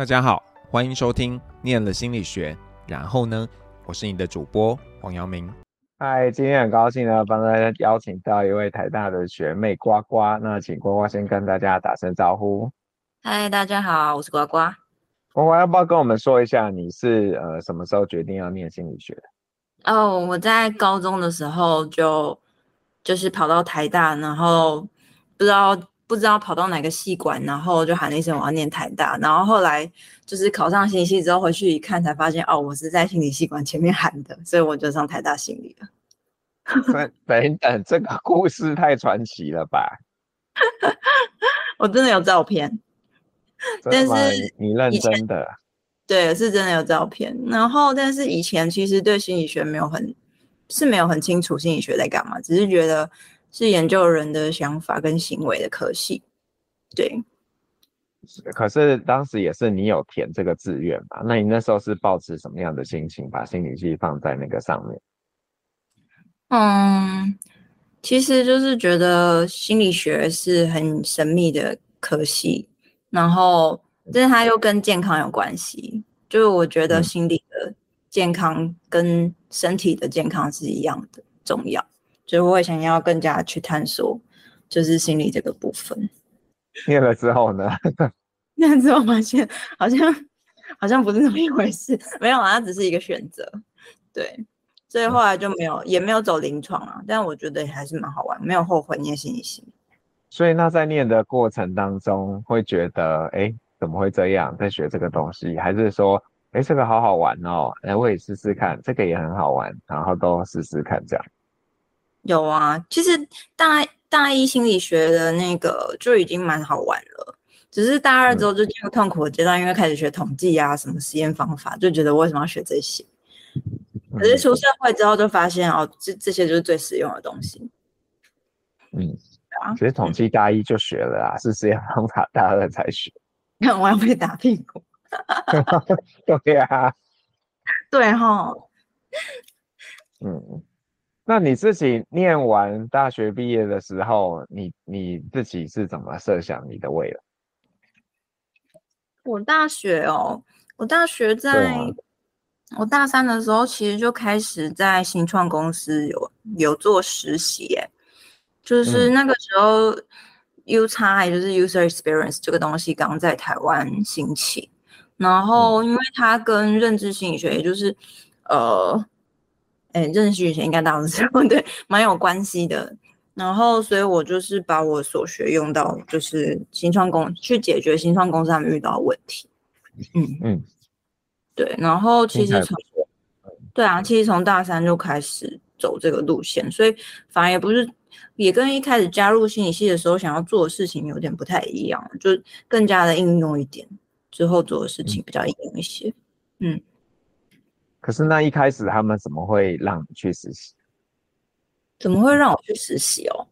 大家好，欢迎收听《念了心理学》，然后呢，我是你的主播黄阳明。嗨，今天很高兴呢，帮大家邀请到一位台大的学妹呱呱。那请呱呱先跟大家打声招呼。嗨，大家好，我是呱呱。呱呱要不要跟我们说一下，你是呃什么时候决定要念心理学的？哦，我在高中的时候就就是跑到台大，然后不知道。不知道跑到哪个系馆，然后就喊了一声我要念台大，然后后来就是考上心理系之后回去一看，才发现哦，我是在心理系馆前面喊的，所以我就上台大心理了。等等等，这个故事太传奇了吧？我真的有照片，但是你认真的？对，是真的有照片。然后，但是以前其实对心理学没有很是没有很清楚心理学在干嘛，只是觉得。是研究人的想法跟行为的科系，对。可是当时也是你有填这个志愿吧？那你那时候是抱持什么样的心情，把心理系放在那个上面？嗯，其实就是觉得心理学是很神秘的科系，然后但是它又跟健康有关系，就是我觉得心理的健康跟身体的健康是一样的重要。所以我也想要更加去探索，就是心理这个部分。念了之后呢？念了之后发现好像好像不是那么一回事，没有啊，它只是一个选择。对，所以后来就没有，也没有走临床啊。但我觉得还是蛮好玩，没有后悔念心理系。所以那在念的过程当中，会觉得哎，怎么会这样？在学这个东西，还是说哎，这个好好玩哦，哎，我也试试看，这个也很好玩，然后都试试看这样。有啊，其实大大一心理学的那个就已经蛮好玩了，只是大二之后就进入痛苦的阶段，因为开始学统计啊，什么实验方法，就觉得为什么要学这些？可是出社会之后就发现哦，这这些就是最实用的东西。嗯，其实统计大一就学了啊，是实验方法大二才学。那 我要被打屁股。对呀，对哈，嗯。那你自己念完大学毕业的时候，你你自己是怎么设想你的未来？我大学哦，我大学在我大三的时候，其实就开始在新创公司有有做实习，哎，就是那个时候 UX 也就是 User Experience 这个东西刚在台湾兴起，然后因为它跟认知心理学，也就是呃。哎，认识以前应该大家都知道，对，蛮有关系的。然后，所以我就是把我所学用到，就是新创公去解决新创公司他们遇到的问题。嗯嗯，对。然后其实从对啊，其实从大三就开始走这个路线，所以反而也不是，也跟一开始加入心理系的时候想要做的事情有点不太一样，就更加的应用一点。之后做的事情比较应用一些。嗯。嗯可是那一开始他们怎么会让你去实习？怎么会让我去实习哦？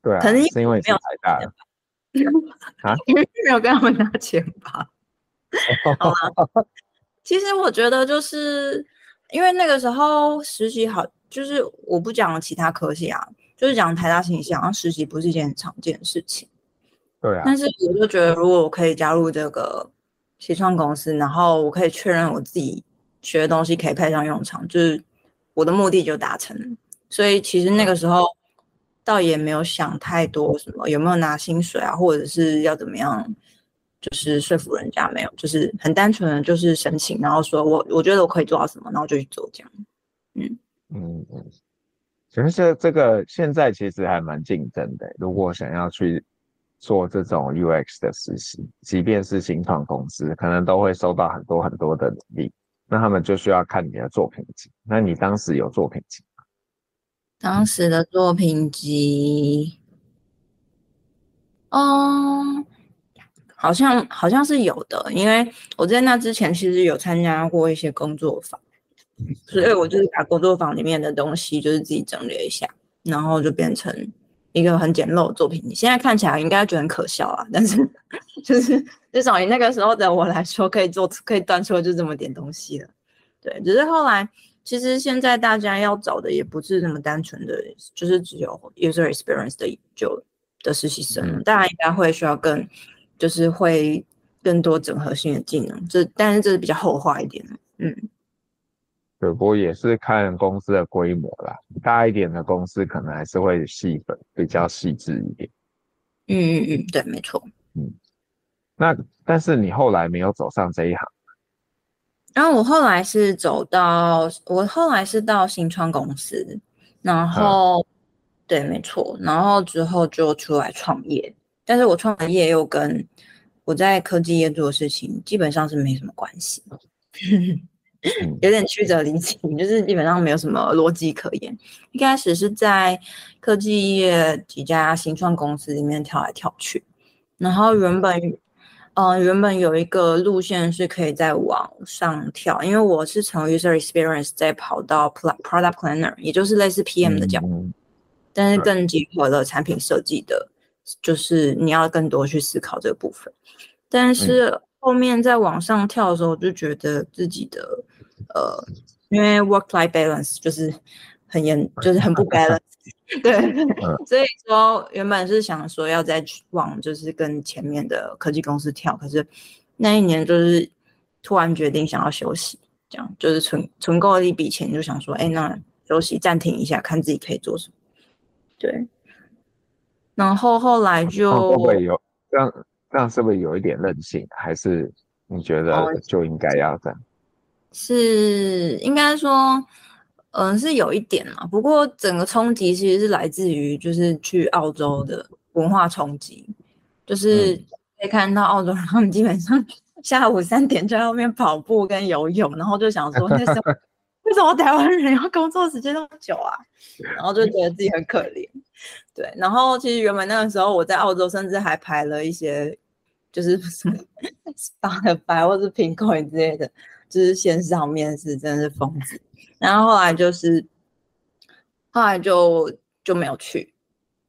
对啊，可能是因为没有太大了啊，因为没有跟他们拿钱吧。好吧，其实我觉得就是因为那个时候实习好，就是我不讲其他科系啊，就是讲台大心理系，好像实习不是一件很常见的事情。对啊，但是我就觉得如果我可以加入这个新创公司，然后我可以确认我自己。学的东西可以派上用场，就是我的目的就达成了。所以其实那个时候倒也没有想太多，什么有没有拿薪水啊，或者是要怎么样，就是说服人家没有，就是很单纯的就是申请，然后说我我觉得我可以做到什么，然后就去做这样。嗯嗯嗯，其实这这个现在其实还蛮竞争的。如果想要去做这种 UX 的实习，即便是新创公司，可能都会收到很多很多的努力。那他们就需要看你的作品集。那你当时有作品集吗？当时的作品集，嗯，好像好像是有的，因为我在那之前其实有参加过一些工作坊，所以我就是把工作坊里面的东西就是自己整理一下，然后就变成一个很简陋的作品你。现在看起来应该觉得很可笑啊，但是就是。至少以那个时候的我来说，可以做可以端出的就这么点东西了。对，只是后来其实现在大家要找的也不是那么单纯的，就是只有 user experience 的就的实习生，大家应该会需要更就是会更多整合性的技能。这但是这是比较后话一点，嗯。对，不过也是看公司的规模啦，大一点的公司可能还是会细分，比较细致一点。嗯嗯嗯，对，没错。嗯，那但是你后来没有走上这一行。然后我后来是走到，我后来是到新创公司，然后、嗯、对，没错，然后之后就出来创业，但是我创的业又跟我在科技业做的事情基本上是没什么关系。有点曲折离奇，就是基本上没有什么逻辑可言。一开始是在科技业几家新创公司里面跳来跳去，然后原本，呃，原本有一个路线是可以再往上跳，因为我是从 user experience 再跑到 product planner，也就是类似 PM 的角度，嗯、但是更结合了产品设计的，就是你要更多去思考这个部分，但是。嗯后面在往上跳的时候，我就觉得自己的呃，因为 work-life balance 就是很严，就是很不 balance，对，所以说原本是想说要再往就是跟前面的科技公司跳，可是那一年就是突然决定想要休息，这样就是存存够了一笔钱，就想说，哎，那休息暂停一下，看自己可以做什么，对，然后后来就会不会有这样？这样是不是有一点任性？还是你觉得就应该要这样？是应该说，嗯、呃，是有一点嘛。不过整个冲击其实是来自于就是去澳洲的文化冲击，就是可以看到澳洲人他们基本上 下午三点就在外面跑步跟游泳，然后就想说那时候 为什么台湾人要工作时间那么久啊？然后就觉得自己很可怜。对，然后其实原本那个时候我在澳洲，甚至还排了一些。就是 什么 Spotify 或是 Pinkoi 之类的，就是线上面试，真的是疯子。然后后来就是，后来就就没有去。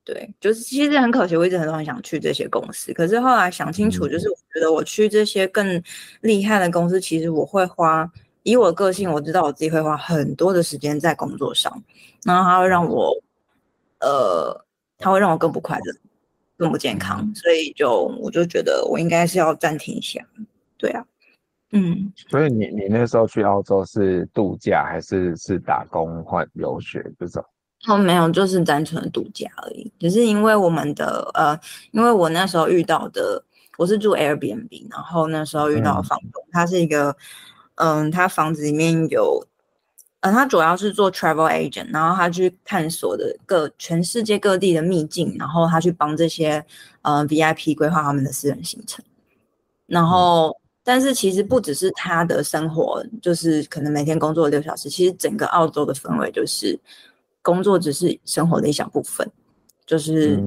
对，就是其实很可惜，我一直很很想去这些公司。可是后来想清楚，就是我觉得我去这些更厉害的公司，其实我会花，以我的个性，我知道我自己会花很多的时间在工作上，然后它会让我，呃，它会让我更不快乐。更不健康，所以就我就觉得我应该是要暂停一下，对啊，嗯。所以你你那时候去澳洲是度假还是是打工或游学这种？哦，没有，就是单纯的度假而已。只是因为我们的呃，因为我那时候遇到的，我是住 Airbnb，然后那时候遇到的房东，嗯、他是一个，嗯，他房子里面有。呃，他主要是做 travel agent，然后他去探索的各全世界各地的秘境，然后他去帮这些呃 VIP 规划他们的私人行程。然后，嗯、但是其实不只是他的生活，就是可能每天工作六小时，其实整个澳洲的氛围就是工作只是生活的一小部分，就是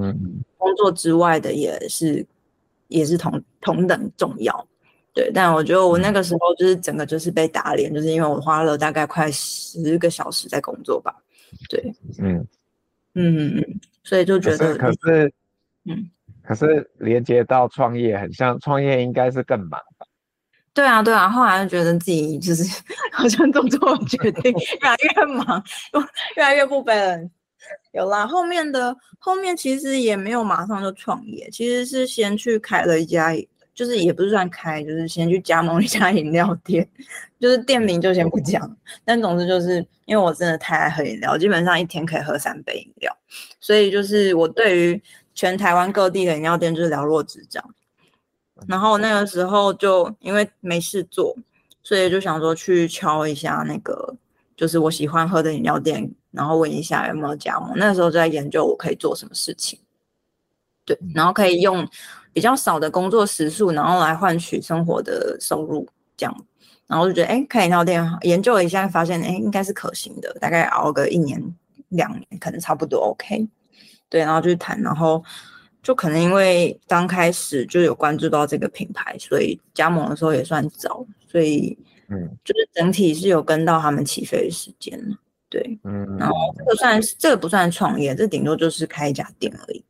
工作之外的也是也是同同等重要。对，但我觉得我那个时候就是整个就是被打脸，嗯、就是因为我花了大概快十个小时在工作吧。对，嗯嗯嗯，所以就觉得可是，可是嗯，可是连接到创业，很像创业应该是更忙吧？对啊，对啊，后来就觉得自己就是 好像做错决定，越来越忙，越来越不 balance。有啦，后面的后面其实也没有马上就创业，其实是先去开了一家。就是也不是算开，就是先去加盟一家饮料店，就是店名就先不讲。但总之就是因为我真的太爱喝饮料，基本上一天可以喝三杯饮料，所以就是我对于全台湾各地的饮料店就是了若指掌。然后那个时候就因为没事做，所以就想说去敲一下那个就是我喜欢喝的饮料店，然后问一下有没有加盟。那个时候就在研究我可以做什么事情，对，然后可以用。比较少的工作时数，然后来换取生活的收入，这样，然后就觉得，哎，开饮料店，研究了一下，发现，哎，应该是可行的，大概熬个一年、两年，可能差不多 OK。对，然后就谈，然后就可能因为刚开始就有关注到这个品牌，所以加盟的时候也算早，所以，嗯，就是整体是有跟到他们起飞的时间，对，嗯，然后这个算是这个不算创业，这顶多就是开一家店而已。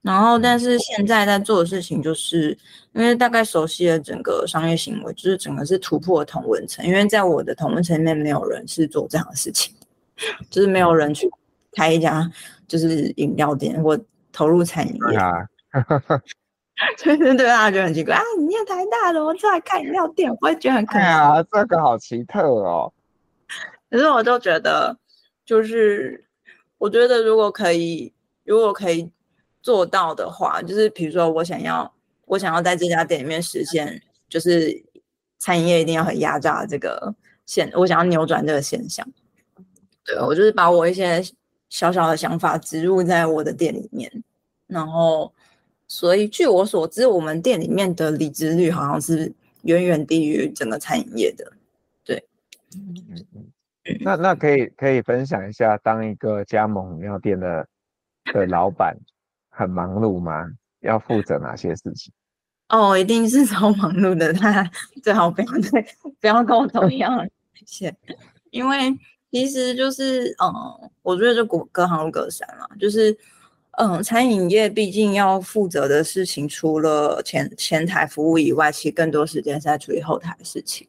然后，但是现在在做的事情，就是因为大概熟悉了整个商业行为，就是整个是突破同文层。因为在我的同文层里面，没有人是做这样的事情，就是没有人去开一家就是饮料店或投入餐饮业。对对对大家觉得很奇怪啊！你念台大的，我出来开饮料店，我会觉得很可爱啊，这个好奇特哦。可是我就觉得，就是我觉得如果可以，如果可以做到的话，就是比如说我想要，我想要在这家店里面实现，就是餐饮业一定要很压榨这个现，我想要扭转这个现象。对，我就是把我一些小小的想法植入在我的店里面，然后。所以，据我所知，我们店里面的离职率好像是远远低于整个餐饮业的。对，嗯嗯嗯。那那可以可以分享一下，当一个加盟饮料店的的老板很忙碌吗？要负责哪些事情？哦，一定是超忙碌的。他最好不要对，不要跟我同样谢谢。因为其实就是，嗯，我觉得就隔隔行如隔山嘛，就是。嗯，餐饮业毕竟要负责的事情，除了前前台服务以外，其实更多时间是在处理后台的事情。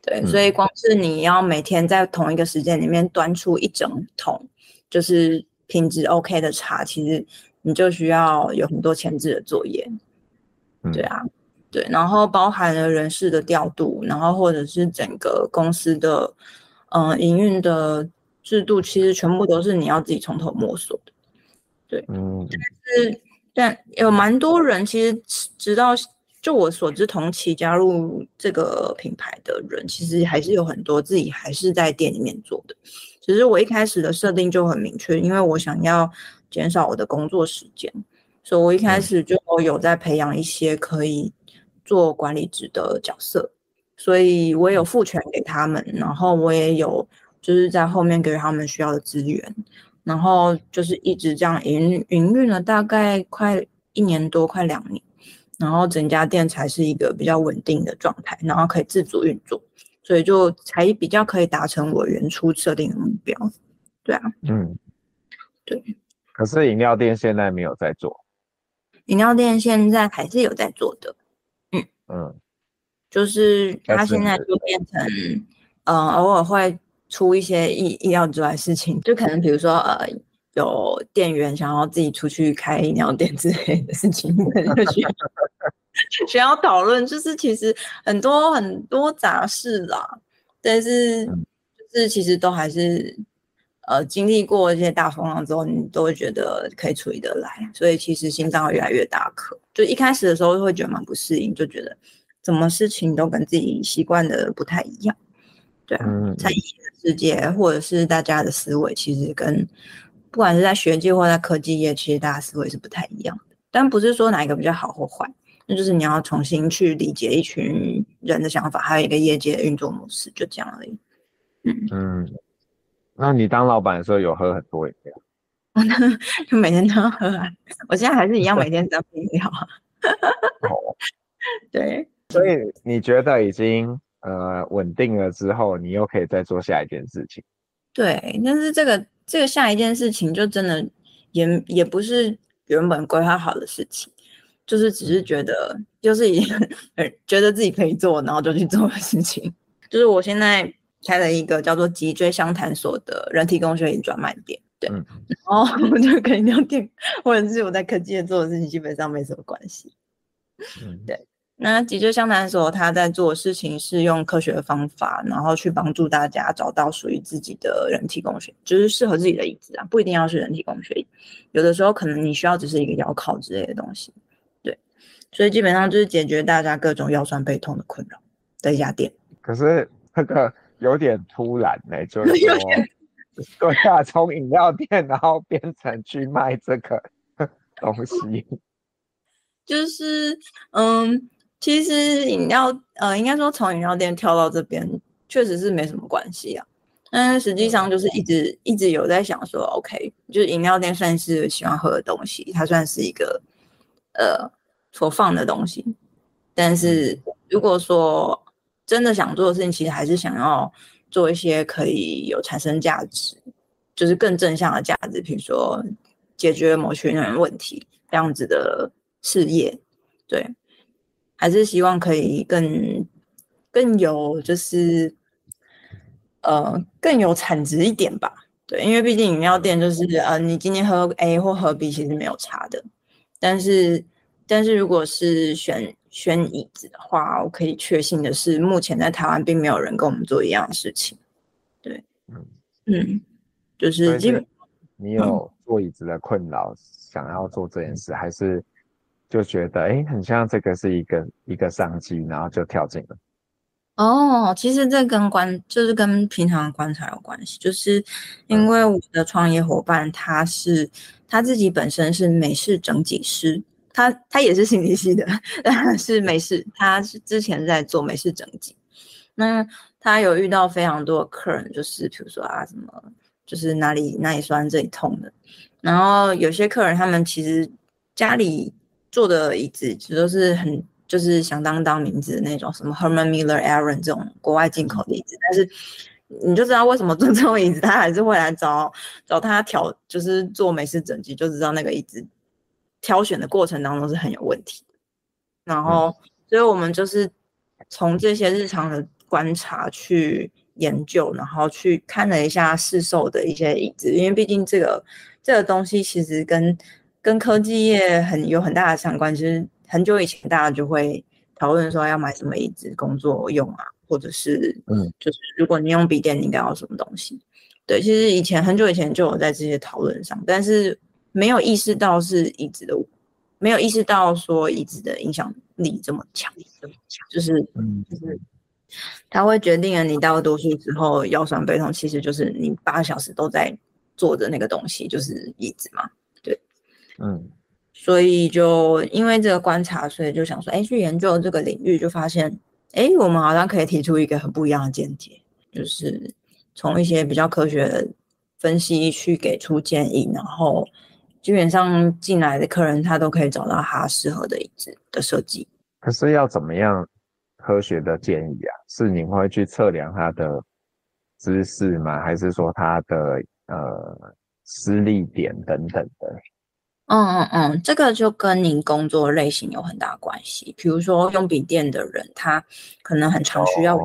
对，嗯、所以光是你要每天在同一个时间里面端出一整桶，就是品质 OK 的茶，其实你就需要有很多前置的作业。对啊，对，然后包含了人事的调度，然后或者是整个公司的嗯营运的制度，其实全部都是你要自己从头摸索的。对，嗯，但是但有蛮多人其实直到就我所知，同期加入这个品牌的人，其实还是有很多自己还是在店里面做的。只是我一开始的设定就很明确，因为我想要减少我的工作时间，所以我一开始就有在培养一些可以做管理职的角色，所以我有赋权给他们，然后我也有就是在后面给予他们需要的资源。然后就是一直这样营营运了大概快一年多，快两年，然后整家店才是一个比较稳定的状态，然后可以自主运作，所以就才比较可以达成我原初设定的目标。对啊，嗯，对。可是饮料店现在没有在做。饮料店现在还是有在做的，嗯嗯，就是它现在就变成，嗯，偶尔会。出一些意意料之外的事情，就可能比如说呃，有店员想要自己出去开饮料店之类的事情，可能就需要 需要讨论。就是其实很多很多杂事啦，但是就是其实都还是呃经历过一些大风浪之后，你都会觉得可以处理得来。所以其实心脏会越来越大颗。就一开始的时候会觉得蛮不适应，就觉得什么事情都跟自己习惯的不太一样。对啊，餐饮的世界或者是大家的思维，其实跟不管是在学界或在科技业，其实大家思维是不太一样的。但不是说哪一个比较好或坏，那就是你要重新去理解一群人的想法，还有一个业界的运作模式，就这样而已。嗯嗯，那你当老板的时候有喝很多饮料？就 每天都要喝啊！我现在还是一样，每天喝饮料。哦，对，所以你觉得已经？呃，稳定了之后，你又可以再做下一件事情。对，但是这个这个下一件事情，就真的也也不是原本规划好的事情，就是只是觉得，就是已经觉得自己可以做，然后就去做的事情。就是我现在开了一个叫做“脊椎相谈所”的人体工学椅专卖店，对，嗯、然后我就可以聊天或者是我在科技业做的事情，基本上没什么关系。嗯，对。那脊椎相谈所，他在做的事情是用科学的方法，然后去帮助大家找到属于自己的人体工学，就是适合自己的椅子啊，不一定要是人体工学椅，有的时候可能你需要只是一个腰靠之类的东西，对，所以基本上就是解决大家各种腰酸背痛的困扰的一家店。可是这个有点突然呢、欸，就 对啊，从饮料店然后变成去卖这个 东西，就是嗯。其实饮料，呃，应该说从饮料店跳到这边，确实是没什么关系啊。但实际上就是一直一直有在想说，OK，就是饮料店算是喜欢喝的东西，它算是一个呃所放的东西。但是如果说真的想做的事情，其实还是想要做一些可以有产生价值，就是更正向的价值，比如说解决某群人问题这样子的事业，对。还是希望可以更更有，就是呃更有产值一点吧。对，因为毕竟饮料店就是呃，你今天喝 A 或喝 B 其实没有差的，但是但是如果是选选椅子的话，我可以确信的是，目前在台湾并没有人跟我们做一样的事情。对，嗯嗯，就是基本你有坐椅子的困扰，嗯、想要做这件事，还是就觉得哎，很像这个是一个一个商机，然后就跳进了。哦，其实这跟观就是跟平常的观察有关系，就是因为我的创业伙伴他是他自己本身是美式整脊师，他他也是心理系的，但是美式，他是之前在做美式整脊，那他有遇到非常多的客人，就是比如说啊什么，就是哪里哪里酸这里痛的，然后有些客人他们其实家里坐的椅子其实都是很。就是响当当名字的那种，什么 Herman Miller Aaron 这种国外进口的椅子，但是你就知道为什么做这种椅子，他还是会来找找他挑，就是做美式整机，就知道那个椅子挑选的过程当中是很有问题。然后，所以我们就是从这些日常的观察去研究，然后去看了一下市售的一些椅子，因为毕竟这个这个东西其实跟跟科技业很有很大的相关，其实。很久以前，大家就会讨论说要买什么椅子工作用啊，或者是，嗯，就是如果你用笔电，你应该要什么东西？对，其实以前很久以前就有在这些讨论上，但是没有意识到是椅子的，没有意识到说椅子的影响力这么强，这么强，就是，嗯，就是它会决定了你大多数之后腰酸背痛，其实就是你八个小时都在坐着那个东西，就是椅子嘛，对，嗯。所以就因为这个观察，所以就想说，哎，去研究这个领域，就发现，哎，我们好像可以提出一个很不一样的见解，就是从一些比较科学的分析去给出建议，然后基本上进来的客人他都可以找到他适合的椅子的设计。可是要怎么样科学的建议啊？是你会去测量他的姿势吗？还是说他的呃施力点等等的？嗯嗯嗯，这个就跟您工作类型有很大关系。比如说用笔电的人，他可能很常需要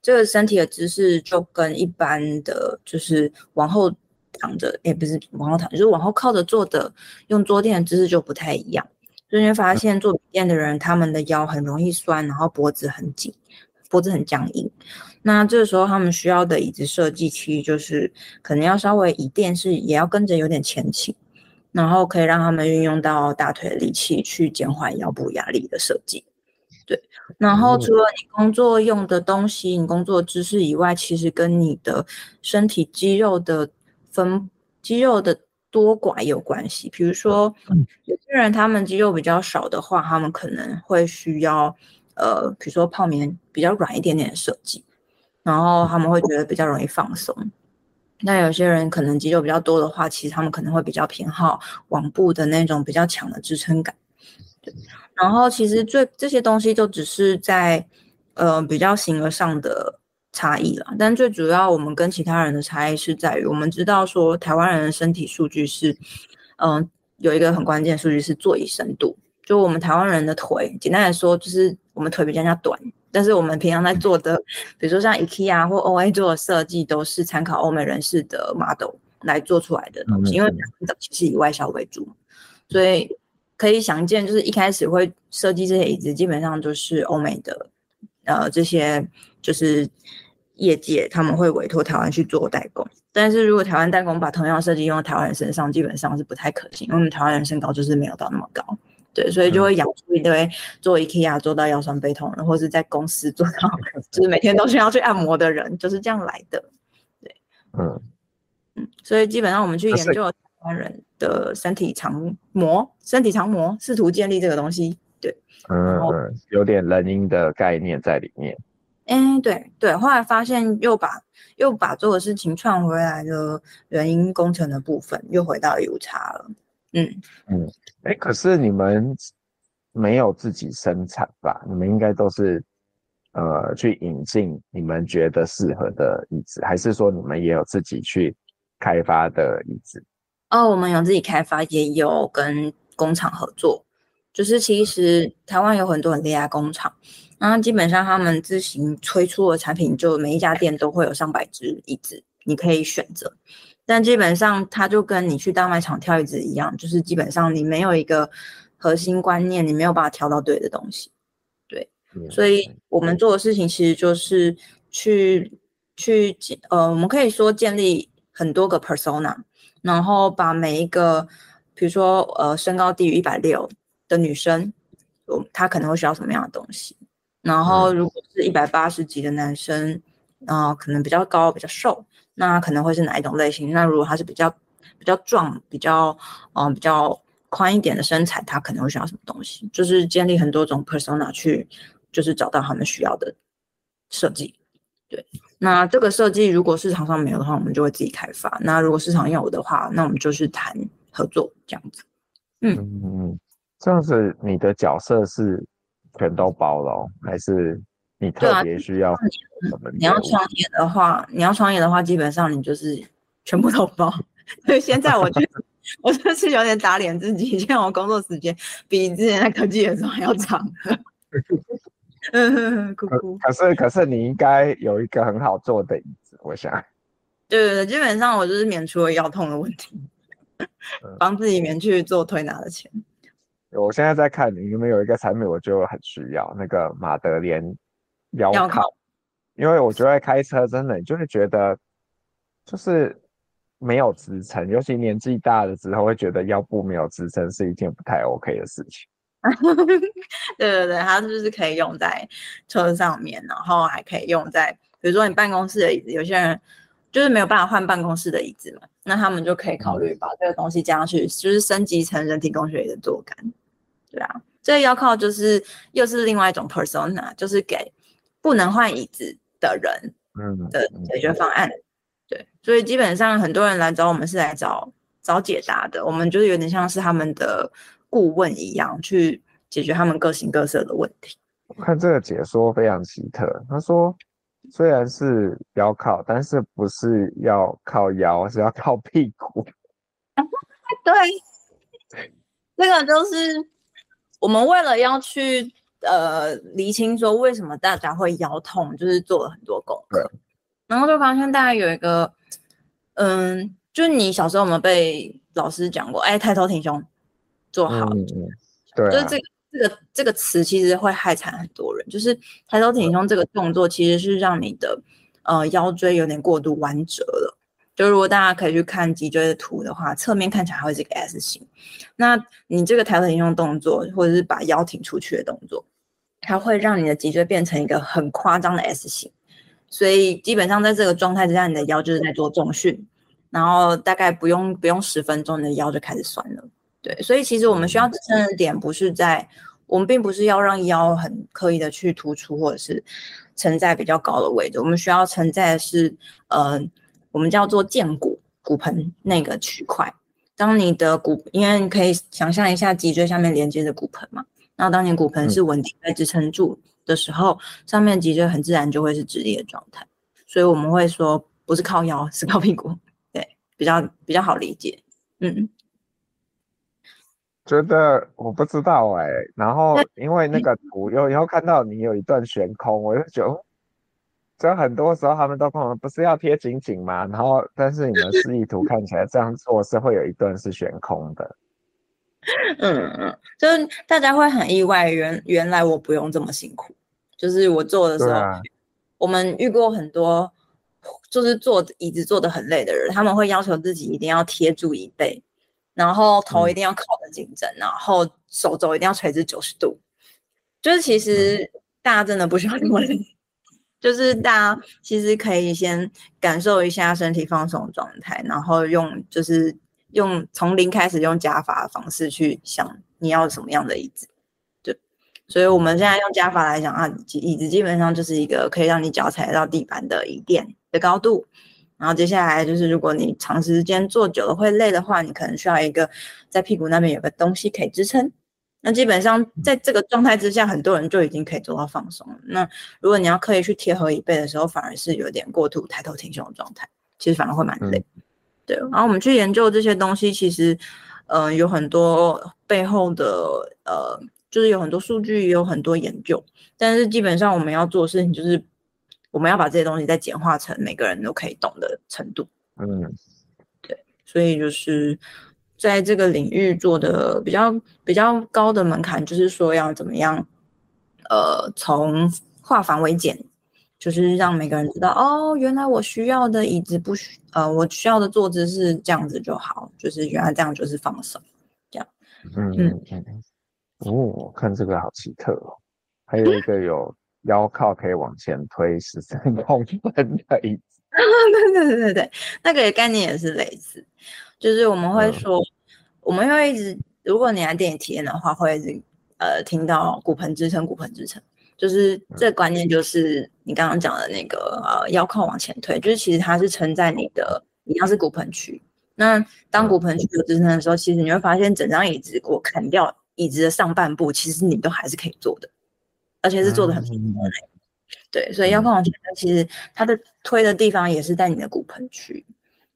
这个身体的姿势，就跟一般的就是往后躺着，也不是往后躺，就是往后靠着坐的用桌垫的姿势就不太一样。所以你会发现做笔电的人，他们的腰很容易酸，然后脖子很紧，脖子很僵硬。那这个时候他们需要的椅子设计，其实就是可能要稍微椅垫是也要跟着有点前倾。然后可以让他们运用到大腿力气去减缓腰部压力的设计，对。然后除了你工作用的东西，你工作姿势以外，其实跟你的身体肌肉的分肌肉的多寡有关系。比如说，有些人他们肌肉比较少的话，他们可能会需要呃，比如说泡棉比较软一点点的设计，然后他们会觉得比较容易放松。那有些人可能肌肉比较多的话，其实他们可能会比较偏好网布的那种比较强的支撑感。对，然后其实最这些东西就只是在呃比较形而上的差异了，但最主要我们跟其他人的差异是在于，我们知道说台湾人的身体数据是，嗯、有一个很关键数据是座椅深度，就我们台湾人的腿，简单来说就是我们腿比较短。但是我们平常在做的，比如说像 IKEA 或 OA 做的设计，都是参考欧美人士的 model 来做出来的东西，因为其实以外销为主，所以可以想见，就是一开始会设计这些椅子，基本上就是欧美的，呃，这些就是业界他们会委托台湾去做代工。但是如果台湾代工把同样设计用在台湾人身上，基本上是不太可行，因为我们台湾人身高就是没有到那么高。对，所以就会养出一堆做 IKEA 做到腰酸背痛的，或是在公司做到 就是每天都需要去按摩的人，就是这样来的。对，嗯嗯，所以基本上我们去研究台湾人的身体长模，身体长模，试图建立这个东西。对，嗯嗯，有点人因的概念在里面。哎，对对，后来发现又把又把做的事情串回来的原因工程的部分，又回到 U 差了。嗯嗯，哎，可是你们没有自己生产吧？你们应该都是呃去引进你们觉得适合的椅子，还是说你们也有自己去开发的椅子？哦，我们有自己开发，也有跟工厂合作。就是其实台湾有很多很厉害工厂，然后基本上他们自行推出的产品，就每一家店都会有上百只椅子，你可以选择。但基本上，它就跟你去大卖场挑椅子一样，就是基本上你没有一个核心观念，你没有办法挑到对的东西。对，所以我们做的事情其实就是去去呃，我们可以说建立很多个 persona，然后把每一个，比如说呃，身高低于一百六的女生，我她可能会需要什么样的东西。然后如果是一百八十几的男生，啊、呃，可能比较高、比较瘦，那可能会是哪一种类型？那如果他是比较比较壮、比较嗯、比较宽一点的身材，他可能会需要什么东西？就是建立很多种 persona 去，就是找到他们需要的设计。对，那这个设计如果市场上没有的话，我们就会自己开发；那如果市场有的话，那我们就是谈合作这样子。嗯嗯，这样子你的角色是全都包了、还是？你特别需要什么？你要创业的话，你要创业的话，基本上你就是全部都包。所以现在我觉得，我就是有点打脸自己，现在我工作时间比之前在科技的时候还要长。嗯，哭哭。可是可是你应该有一个很好坐的椅子，我想。对对对，基本上我就是免除了腰痛的问题，帮自己免去做推拿的钱。我现在在看你有没有一个产品，我就很需要那个马德莲。腰靠，因为我觉得开车真的，就是觉得就是没有支撑，尤其年纪大了之后，会觉得腰部没有支撑是一件不太 OK 的事情。对对对，它就是可以用在车上面，然后还可以用在，比如说你办公室的椅子，有些人就是没有办法换办公室的椅子嘛，那他们就可以考虑把这个东西加上去，就是升级成人体工学椅的坐杆。对啊，这个腰靠就是又是另外一种 persona，就是给。不能换椅子的人，嗯，的解决方案，对，所以基本上很多人来找我们是来找找解答的，我们就是有点像是他们的顾问一样，去解决他们各形各色的问题。我看这个解说非常奇特，他说虽然是腰靠，但是不是要靠腰，是要靠屁股。对，这个就是我们为了要去。呃，厘清说为什么大家会腰痛，就是做了很多功课，然后就发现大家有一个，嗯，就是你小时候有没有被老师讲过？哎，抬头挺胸，做好，嗯、对、啊，就是这个这个这个词其实会害惨很多人。就是抬头挺胸这个动作，其实是让你的呃腰椎有点过度弯折了。就如果大家可以去看脊椎的图的话，侧面看起来会是一个 S 型。那你这个抬头挺胸动作，或者是把腰挺出去的动作。它会让你的脊椎变成一个很夸张的 S 型，所以基本上在这个状态之下，你的腰就是在做重训，然后大概不用不用十分钟，你的腰就开始酸了。对，所以其实我们需要支撑的点不是在，我们并不是要让腰很刻意的去突出，或者是撑在比较高的位置，我们需要承载的是，呃，我们叫做荐骨骨盆那个区块。当你的骨，因为你可以想象一下脊椎下面连接的骨盆嘛。那当你骨盆是稳定被支撑住的时候，嗯、上面脊椎很自然就会是直立的状态，所以我们会说不是靠腰，是靠屁股，对，比较比较好理解。嗯，觉得我不知道哎、欸，然后因为那个图有以后看到你有一段悬空，我就觉得，这很多时候他们都跟我们不是要贴紧紧吗？然后但是你们示意图看起来这样做是会有一段是悬空的。嗯嗯，就是大家会很意外，原原来我不用这么辛苦。就是我做的时候，啊、我们遇过很多，就是坐椅子坐得很累的人，他们会要求自己一定要贴住椅背，然后头一定要靠得紧整，嗯、然后手肘一定要垂直九十度。就是其实大家真的不需要那么累，嗯、就是大家其实可以先感受一下身体放松的状态，然后用就是。用从零开始用加法的方式去想你要什么样的椅子，对，所以我们现在用加法来讲啊，椅子基本上就是一个可以让你脚踩到地板的椅垫的高度，然后接下来就是如果你长时间坐久了会累的话，你可能需要一个在屁股那边有个东西可以支撑。那基本上在这个状态之下，很多人就已经可以做到放松了。那如果你要刻意去贴合椅背的时候，反而是有点过度抬头挺胸的状态，其实反而会蛮累。嗯对，然后我们去研究这些东西，其实，嗯、呃，有很多背后的，呃，就是有很多数据，也有很多研究。但是基本上我们要做的事情，就是我们要把这些东西再简化成每个人都可以懂的程度。嗯，对，所以就是在这个领域做的比较比较高的门槛，就是说要怎么样，呃，从化繁为简，就是让每个人知道，哦，原来我需要的椅子不需，呃，我需要的坐姿是这样子就好，就是原来这样就是放手，这样。嗯嗯嗯。哦，我看这个好奇特哦，还有一个有腰靠可以往前推十三公分的椅子。对对对对对，那个概念也是类似，就是我们会说，嗯、我们会一直，如果你来电影体验的话，会一直呃听到骨盆支撑，骨盆支撑，就是这个观念就是你刚刚讲的那个呃腰靠往前推，就是其实它是撑在你的一样是骨盆区。那当骨盆区有支撑的时候，其实你会发现整张椅子我砍掉椅子的上半部，其实你都还是可以坐的，而且是坐的很平的。嗯对，所以腰靠往前推，其实它的推的地方也是在你的骨盆区。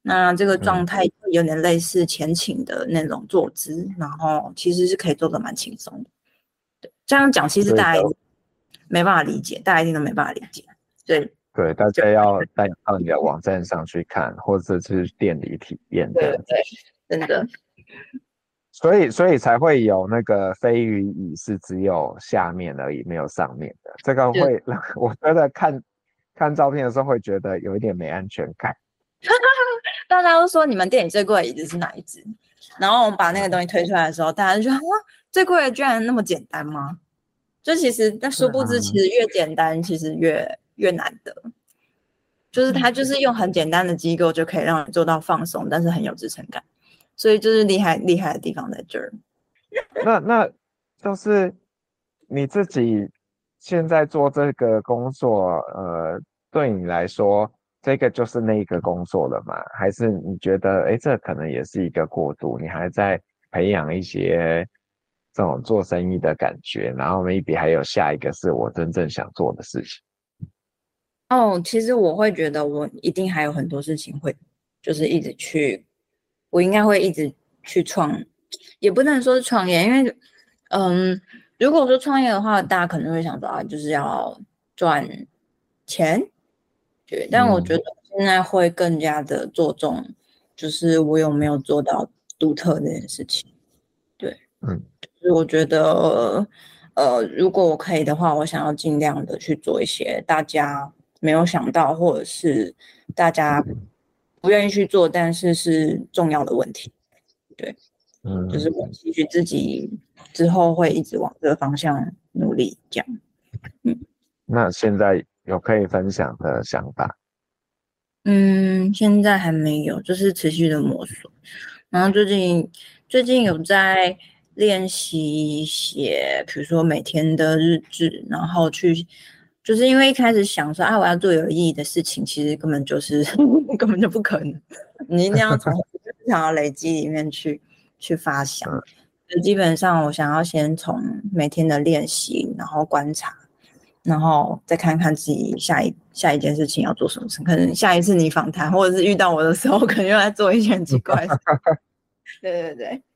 那这个状态有点类似前倾的那种坐姿，嗯、然后其实是可以做的蛮轻松的。对，这样讲其实大家没办法理解，大家一定都没办法理解。对，对，大家要带到你的网站上去看，或者是店里体验。对对，真的。所以，所以才会有那个飞鱼椅是只有下面而已，没有上面的。这个会让 我觉得看看照片的时候会觉得有一点没安全感。大家都说你们店里最贵的椅子是哪一只？然后我们把那个东西推出来的时候，大家就说哇，最贵的居然那么简单吗？就其实，那殊不知，其实越简单，其实越越难得。就是它就是用很简单的机构就可以让你做到放松，但是很有支撑感。所以就是厉害厉害的地方在这儿。那那就是你自己现在做这个工作，呃，对你来说，这个就是那个工作了吗？还是你觉得，哎，这可能也是一个过渡？你还在培养一些这种做生意的感觉，然后 maybe 还有下一个是我真正想做的事情。哦，其实我会觉得，我一定还有很多事情会，就是一直去。我应该会一直去创，也不能说是创业，因为，嗯，如果说创业的话，大家可能会想到啊，就是要赚钱，对。但我觉得现在会更加的着重，就是我有没有做到独特这件事情，对，嗯，就是我觉得，呃，如果我可以的话，我想要尽量的去做一些大家没有想到，或者是大家。不愿意去做，但是是重要的问题，对，嗯，就是我继续自己之后会一直往这个方向努力，这样，嗯。那现在有可以分享的想法？嗯，现在还没有，就是持续的摸索。然后最近最近有在练习写，比如说每天的日志，然后去。就是因为一开始想说啊，我要做有意义的事情，其实根本就是 根本就不可能。你一定要从日常的累积里面去去发想。基本上，我想要先从每天的练习，然后观察，然后再看看自己下一下一件事情要做什么事。可能下一次你访谈或者是遇到我的时候，可能又在做一件奇怪的事。对 对对，嗯。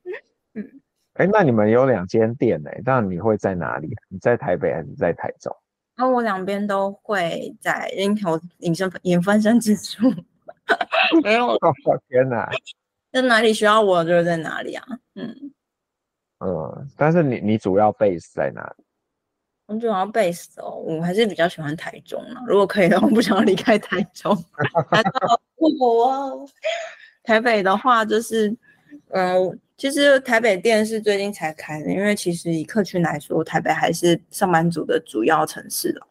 哎，那你们有两间店呢？那你会在哪里？你在台北还是在台中？然后我两边都会在，因为我隐身隐分身之处，没有。天哪！在哪里需要我，就是在哪里啊。嗯嗯，但是你你主要 base 在哪里？我主要 base 哦，我还是比较喜欢台中啊。如果可以的话，我不想要离开台中。台哦。台北的话，就是嗯。呃其实台北店是最近才开的，因为其实以客群来说，台北还是上班族的主要城市了。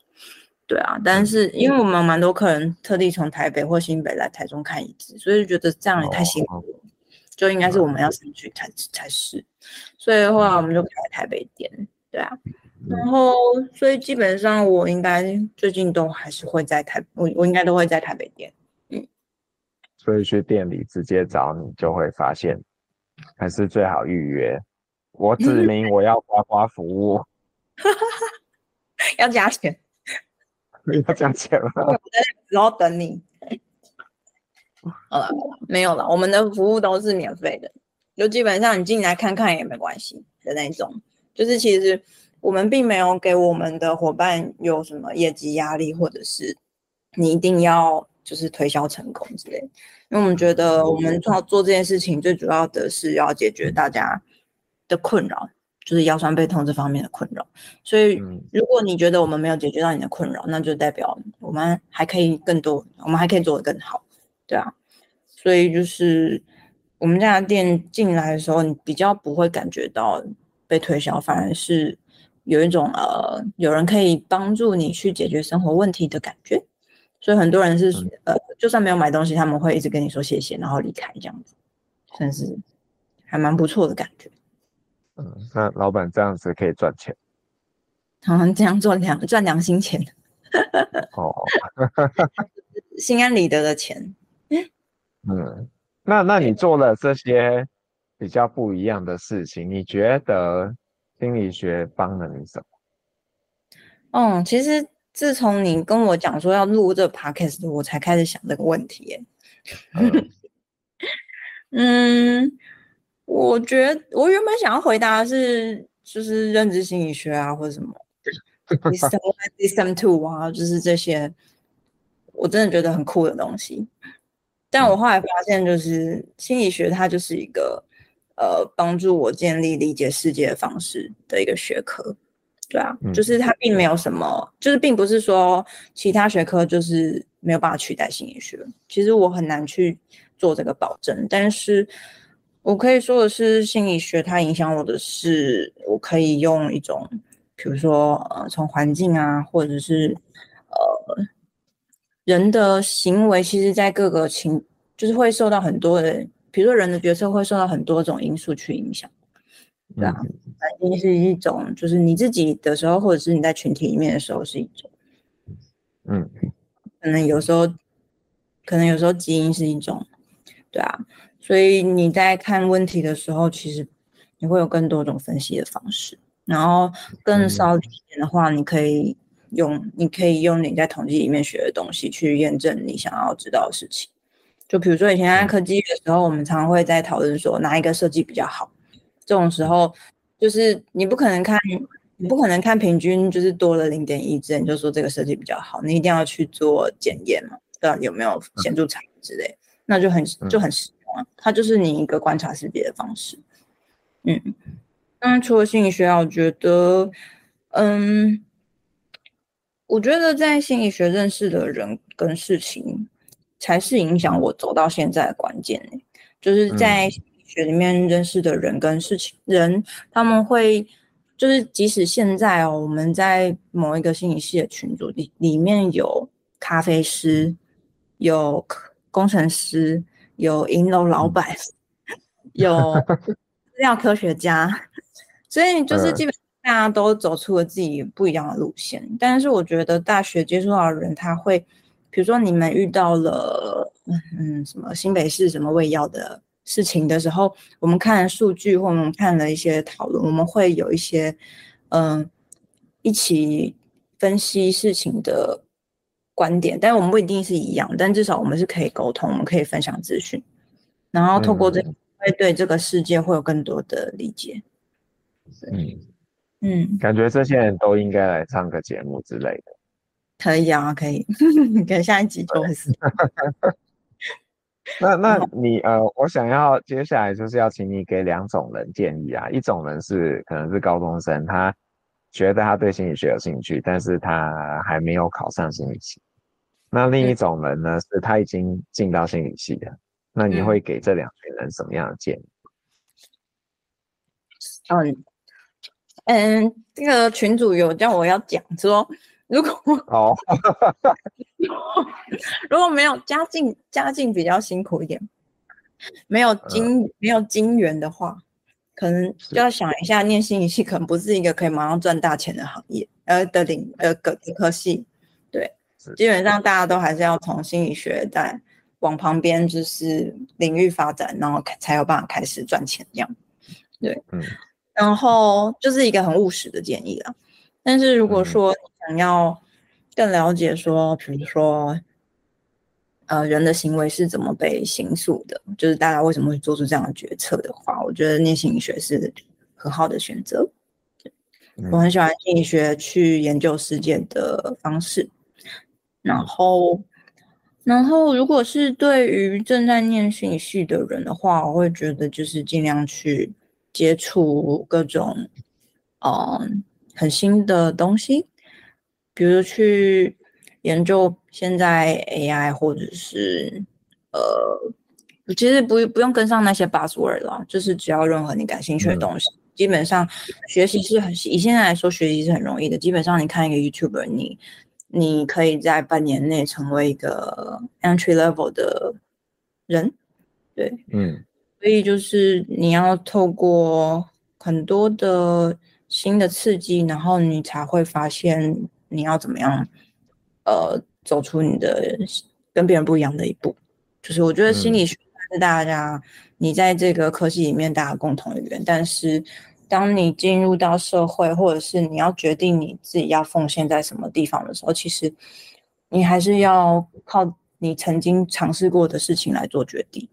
对啊，但是因为我们蛮多客人特地从台北或新北来台中看椅子，所以觉得这样也太辛苦了，就应该是我们要上去才才是。所以后来我们就开台北店，对啊。然后所以基本上我应该最近都还是会在台，我我应该都会在台北店。嗯。所以去店里直接找你就会发现。还是最好预约。我指 明我要刮刮服务，要加钱，要加钱吗？然后等你。好了，没有了，我们的服务都是免费的，就基本上你进来看看也没关系的那种。就是其实我们并没有给我们的伙伴有什么业绩压力，或者是你一定要就是推销成功之类。因为我们觉得我们做做这件事情最主要的是要解决大家的困扰，就是腰酸背痛这方面的困扰。所以如果你觉得我们没有解决到你的困扰，那就代表我们还可以更多，我们还可以做得更好，对啊。所以就是我们这家店进来的时候，你比较不会感觉到被推销，反而是。有一种呃，有人可以帮助你去解决生活问题的感觉，所以很多人是呃，就算没有买东西，他们会一直跟你说谢谢，然后离开这样子，算是还蛮不错的感觉。嗯，那老板这样子可以赚钱？他们这样做良赚良心钱。哦，心安理得的钱。嗯，那那你做了这些比较不一样的事情，你觉得？心理学帮了你什么？嗯，其实自从你跟我讲说要录这个 podcast，我才开始想这个问题耶。嗯，嗯，我觉得我原本想要回答的是，就是认知心理学啊，或者什么 One、DSM Two 啊，就是这些，我真的觉得很酷的东西。但我后来发现，就是心理学它就是一个。呃，帮助我建立理解世界的方式的一个学科，对啊，嗯、就是它并没有什么，就是并不是说其他学科就是没有办法取代心理学。其实我很难去做这个保证，但是我可以说的是，心理学它影响我的是，我可以用一种，比如说呃，从环境啊，或者是呃人的行为，其实在各个情，就是会受到很多的。比如说，人的角色会受到很多种因素去影响，对啊，环境是一种，就是你自己的时候，或者是你在群体里面的时候是一种，嗯，可能有时候，可能有时候基因是一种，对啊，所以你在看问题的时候，其实你会有更多种分析的方式，然后更少一点的话，你可以用，你可以用你在统计里面学的东西去验证你想要知道的事情。就比如说以前在科技的时候，我们常常会在讨论说哪一个设计比较好。这种时候，就是你不可能看，你不可能看平均就是多了零点一之类，你就说这个设计比较好。你一定要去做检验嘛，对吧？有没有显著差异之类，那就很就很实用啊。它就是你一个观察识别的方式。嗯，当然除了心理学，我觉得，嗯，我觉得在心理学认识的人跟事情。才是影响我走到现在的关键，就是在学里面认识的人跟事情，嗯、人他们会就是即使现在哦，我们在某一个心理系的群组里，里面有咖啡师，有工程师，有银楼老板，嗯、有资料科学家，所以就是基本上大家都走出了自己不一样的路线。嗯、但是我觉得大学接触到的人，他会。比如说你们遇到了嗯什么新北市什么卫药的事情的时候，我们看了数据或我们看了一些讨论，我们会有一些嗯一起分析事情的观点，但是我们不一定是一样，但至少我们是可以沟通，我们可以分享资讯，然后透过这个会对这个世界会有更多的理解。嗯嗯，感觉这些人都应该来上个节目之类的。可以啊，可以，跟下一集就是。那那你呃，我想要接下来就是要请你给两种人建议啊。一种人是可能是高中生，他觉得他对心理学有兴趣，但是他还没有考上心理系。那另一种人呢，是他已经进到心理系了。那你会给这两群人什么样的建议？嗯嗯，这个群主有叫我要讲说。如果哦，如果没有家境，家境比较辛苦一点，没有金、呃、没有金源的话，可能就要想一下，念心理系可能不是一个可以马上赚大钱的行业，呃的领呃个科系，对，基本上大家都还是要从心理学在往旁边就是领域发展，然后才有办法开始赚钱这样，对，嗯，然后就是一个很务实的建议了。但是如果说想要更了解说，比如说，呃，人的行为是怎么被形塑的，就是大家为什么会做出这样的决策的话，我觉得念心理学是很好的选择。我很喜欢心理学去研究世界的方式，然后，然后，如果是对于正在念心理系的人的话，我会觉得就是尽量去接触各种，嗯、呃，很新的东西，比如去研究现在 AI，或者是呃，其实不不用跟上那些 buzzword 了，就是只要任何你感兴趣的东西，嗯、基本上学习是很以现在来说学习是很容易的。基本上你看一个 YouTuber，你。你可以在半年内成为一个 entry level 的人，对，嗯，所以就是你要透过很多的新的刺激，然后你才会发现你要怎么样，呃，走出你的跟别人不一样的一步。就是我觉得心理学是大家、嗯、你在这个科技里面大家共同语言，但是。当你进入到社会，或者是你要决定你自己要奉献在什么地方的时候，其实你还是要靠你曾经尝试过的事情来做决定。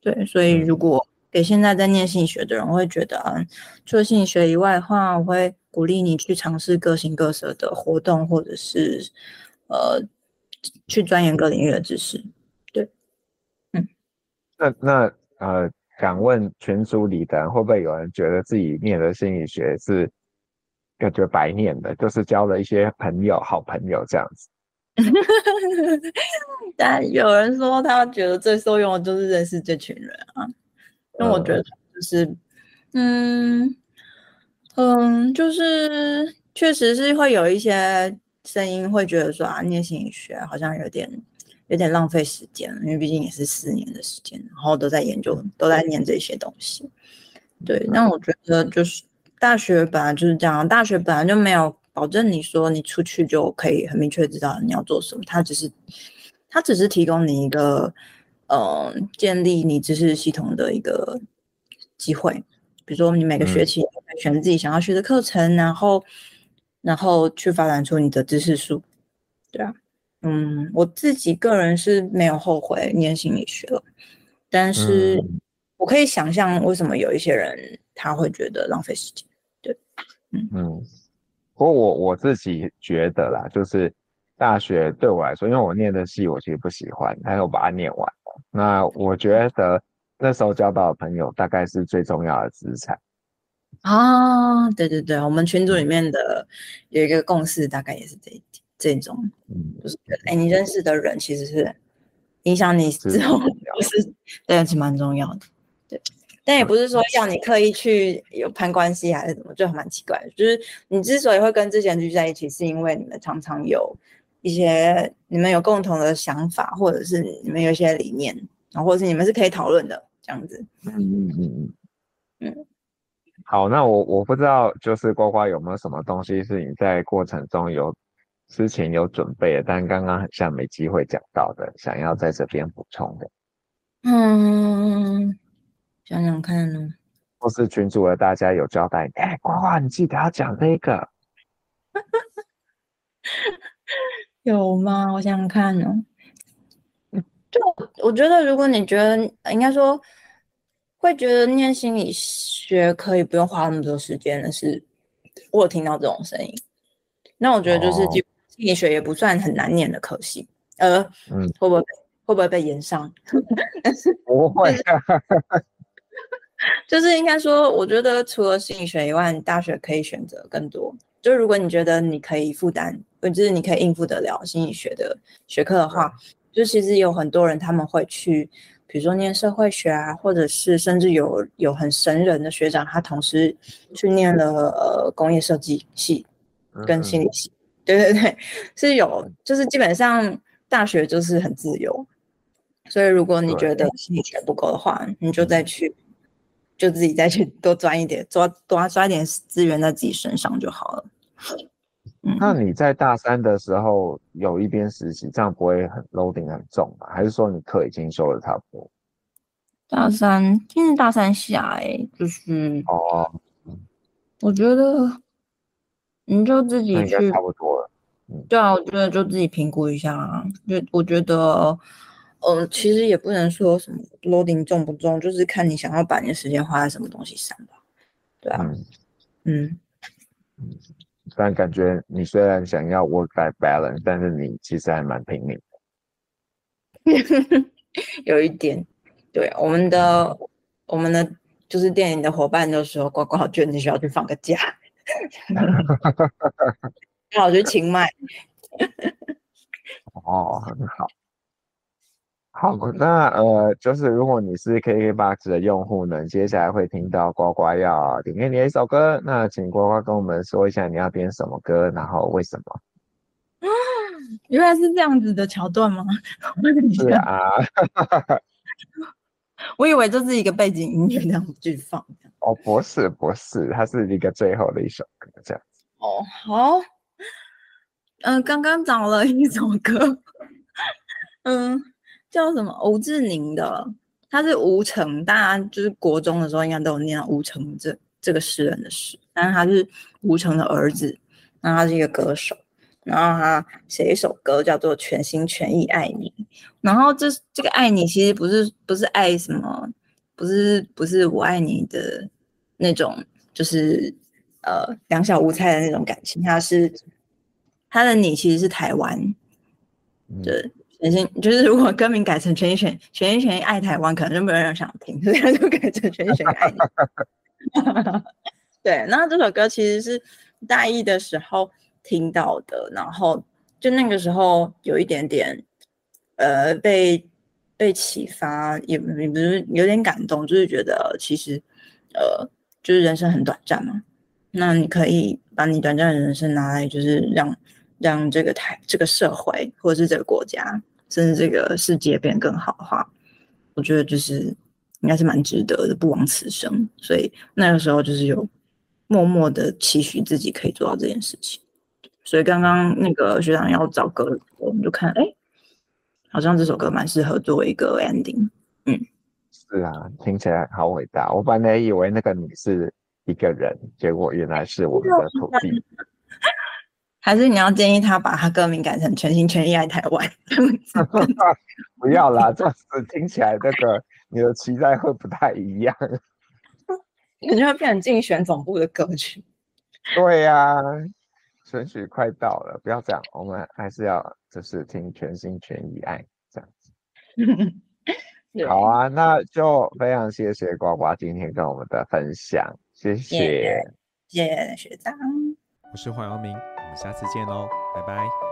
对，所以如果给现在在念心理学的人，我会觉得，嗯，除了心理学以外的话，我会鼓励你去尝试各形各色的活动，或者是呃，去钻研各领域的知识。对，嗯，那那呃。敢问群组里的人会不会有人觉得自己念的心理学是感觉白念的，就是交了一些朋友、好朋友这样子？但有人说他觉得最受用的就是认识这群人啊。那我觉得就是，嗯嗯，就是确实是会有一些声音会觉得说啊，念心理学好像有点。有点浪费时间，因为毕竟也是四年的时间，然后都在研究，都在念这些东西。对，那我觉得就是大学本来就是这样，大学本来就没有保证你说你出去就可以很明确知道你要做什么，它只是它只是提供你一个呃建立你知识系统的一个机会。比如说你每个学期选自己想要学的课程，然后然后去发展出你的知识树，对啊。嗯，我自己个人是没有后悔念心理学了，但是我可以想象为什么有一些人他会觉得浪费时间。对，嗯嗯，不过我我自己觉得啦，就是大学对我来说，因为我念的系我其实不喜欢，但是我把它念完了。那我觉得那时候交到的朋友大概是最重要的资产。啊，对对对，我们群组里面的有一个共识，大概也是这一点。这种，就是哎，你认识的人其实是影响你之后，就是对，是蛮重要的。对，但也不是说要你刻意去有攀关系还是怎么，就还蛮奇怪的。就是你之所以会跟之前聚在一起，是因为你们常常有一些你们有共同的想法，或者是你们有一些理念，然后或者是你们是可以讨论的这样子。嗯嗯嗯嗯。好，那我我不知道，就是呱呱有没有什么东西是你在过程中有。之前有准备的，但刚刚很像没机会讲到的，想要在这边补充的。嗯，想想看呢。或是群主的大家有交代，哎、欸，呱呱，你记得要讲那个。有吗？我想想看呢。就我觉得，如果你觉得应该说会觉得念心理学可以不用花那么多时间的是，我有听到这种声音。那我觉得就是基。心理学也不算很难念的科系，呃，嗯，会不会会不会被延上？不会，就是应该说，我觉得除了心理学以外，大学可以选择更多。就如果你觉得你可以负担，就是你可以应付得了心理学的学科的话，就其实有很多人他们会去，比如说念社会学啊，或者是甚至有有很神人的学长，他同时去念了呃工业设计系跟心理系。嗯嗯对 对对，是有，就是基本上大学就是很自由，所以如果你觉得心理学不够的话，你就再去，就自己再去多赚一点，多多抓一点资源在自己身上就好了。嗯，那你在大三的时候有一边实习，这样不会很 loading 很重吗？还是说你课已经修的差不多？大三，今年大三下哎，就是哦，我觉得。你就自己去，差不多了。嗯，对啊，我觉得就自己评估一下啊。就我觉得，呃，其实也不能说什么 loading 重不重，就是看你想要把你的时间花在什么东西上吧。对啊，嗯嗯，但感觉你虽然想要 work life balance，但是你其实还蛮拼命的。有一点。对，我们的我们的就是电影的伙伴都说，刮刮卷你需要去放个假，好，就清迈。哦，很好。好，那呃，就是如果你是 KKBOX 的用户呢，接下来会听到呱呱要点给你一首歌，那请呱呱跟我们说一下你要点什么歌，然后为什么？啊，原来是这样子的桥段吗？是啊，我以为这是一个背景音乐这样去放。哦，不是不是，它是一个最后的一首歌这样子。哦，好，嗯、呃，刚刚找了一首歌，嗯。叫什么？吴志宁的，他是吴承，大家就是国中的时候应该都有念到吴承这这个诗人的诗，但是他是吴承的儿子，然后他是一个歌手，然后他写一首歌叫做《全心全意爱你》，然后这这个爱你其实不是不是爱什么，不是不是我爱你的那种，就是呃两小无猜的那种感情，他是他的你其实是台湾，对。嗯全心 就是，如果歌名改成全心全全心全意爱台湾，可能就没有人想听，所以他就改成全心全意爱你。对，那这首歌其实是大一的时候听到的，然后就那个时候有一点点呃被被启发，也也不是有点感动，就是觉得其实呃就是人生很短暂嘛，那你可以把你短暂的人生拿来，就是让让这个台这个社会或者是这个国家。甚至这个世界变得更好的话，我觉得就是应该是蛮值得的，不枉此生。所以那个时候就是有默默的期许自己可以做到这件事情。所以刚刚那个学长要找歌，我们就看，哎，好像这首歌蛮适合作为一个 ending。嗯，是啊，听起来好伟大。我本来以为那个你是一个人，结果原来是我们的土地。还是你要建议他把他歌名改成“全心全意爱台湾”？不要啦，这样子听起来那个你的期待会不太一样，感觉会变成竞选总部的歌曲。对呀、啊，选举快到了，不要这样，我们还是要就是听“全心全意爱”这样子。好啊，那就非常谢谢呱呱今天跟我们的分享，谢谢，谢谢学长，我是黄耀明。我们下次见喽，拜拜。